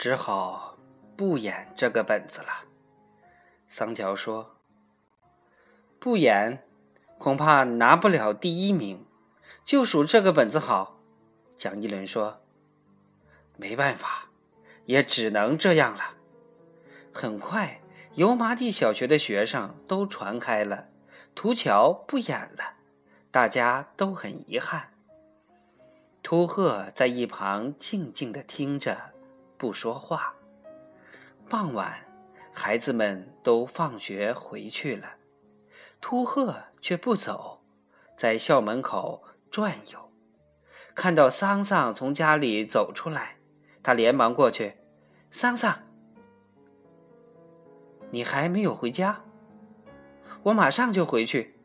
只好不演这个本子了。桑乔说：“不演，恐怕拿不了第一名。就数这个本子好。”蒋一伦说：“没办法，也只能这样了。”很快，油麻地小学的学生都传开了，涂桥不演了，大家都很遗憾。秃鹤在一旁静静的听着，不说话。傍晚。孩子们都放学回去了，秃鹤却不走，在校门口转悠。看到桑桑从家里走出来，他连忙过去：“桑桑，你还没有回家？我马上就回去。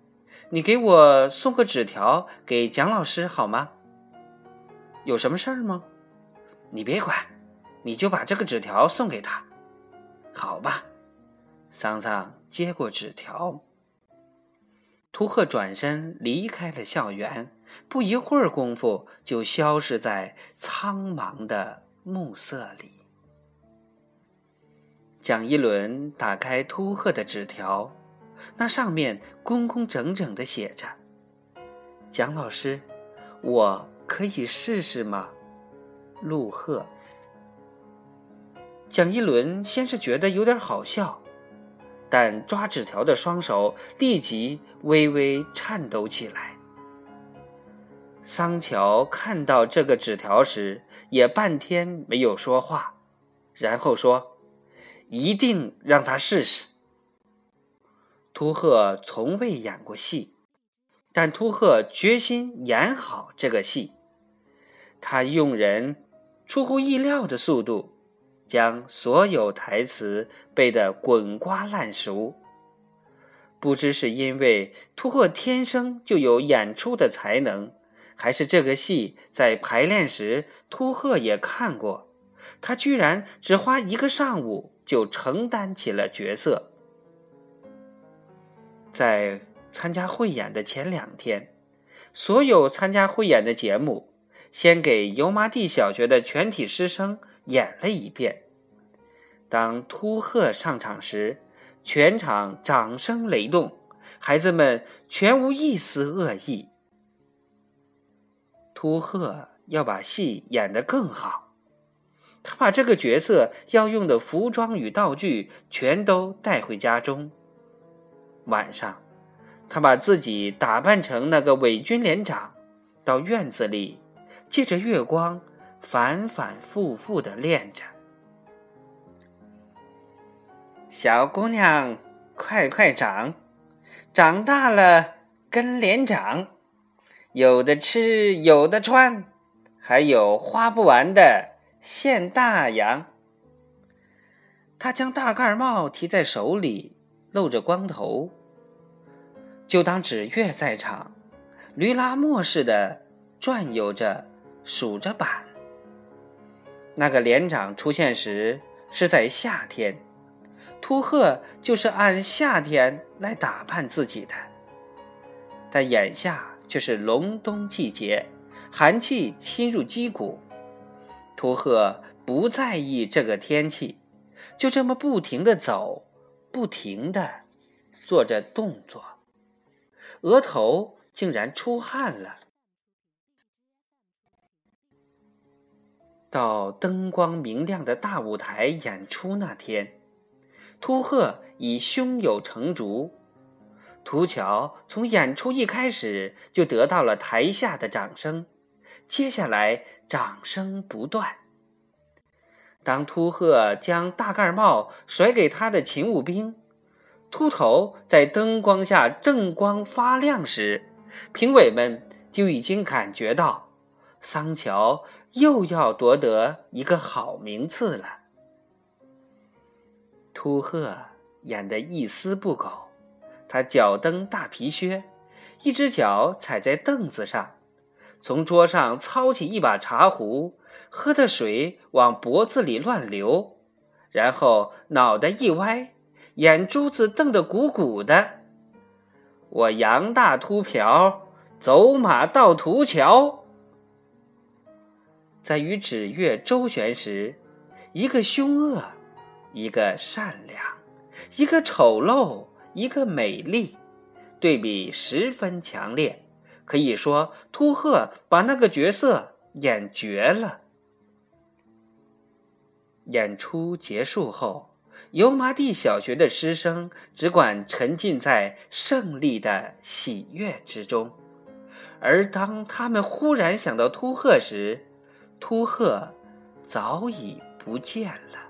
你给我送个纸条给蒋老师好吗？有什么事儿吗？你别管，你就把这个纸条送给他。”好吧，桑桑接过纸条。图赫转身离开了校园，不一会儿功夫就消失在苍茫的暮色里。蒋一伦打开秃鹤的纸条，那上面工工整整的写着：“蒋老师，我可以试试吗？”陆鹤。蒋一伦先是觉得有点好笑，但抓纸条的双手立即微微颤抖起来。桑乔看到这个纸条时，也半天没有说话，然后说：“一定让他试试。”秃鹤从未演过戏，但秃鹤决心演好这个戏。他用人出乎意料的速度。将所有台词背得滚瓜烂熟。不知是因为秃鹤天生就有演出的才能，还是这个戏在排练时秃鹤也看过，他居然只花一个上午就承担起了角色。在参加汇演的前两天，所有参加汇演的节目，先给油麻地小学的全体师生。演了一遍。当秃鹤上场时，全场掌声雷动，孩子们全无一丝恶意。秃鹤要把戏演得更好，他把这个角色要用的服装与道具全都带回家中。晚上，他把自己打扮成那个伪军连长，到院子里，借着月光。反反复复的练着，小姑娘快快长，长大了跟连长，有的吃有的穿，还有花不完的现大洋。他将大盖帽提在手里，露着光头，就当纸月在场，驴拉磨似的转悠着，数着板。那个连长出现时是在夏天，秃鹤就是按夏天来打扮自己的。但眼下却是隆冬季节，寒气侵入肌骨，秃鹤不在意这个天气，就这么不停的走，不停的做着动作，额头竟然出汗了。到灯光明亮的大舞台演出那天，秃鹤已胸有成竹。涂桥从演出一开始就得到了台下的掌声，接下来掌声不断。当秃鹤将大盖帽甩给他的勤务兵，秃头在灯光下正光发亮时，评委们就已经感觉到。桑乔又要夺得一个好名次了。秃鹤演得一丝不苟，他脚蹬大皮靴，一只脚踩在凳子上，从桌上操起一把茶壶，喝的水往脖子里乱流，然后脑袋一歪，眼珠子瞪得鼓鼓的。我杨大秃瓢，走马到涂桥。在与纸月周旋时，一个凶恶，一个善良，一个丑陋，一个美丽，对比十分强烈。可以说，秃鹤把那个角色演绝了。演出结束后，油麻地小学的师生只管沉浸在胜利的喜悦之中，而当他们忽然想到秃鹤时，秃鹤早已不见了。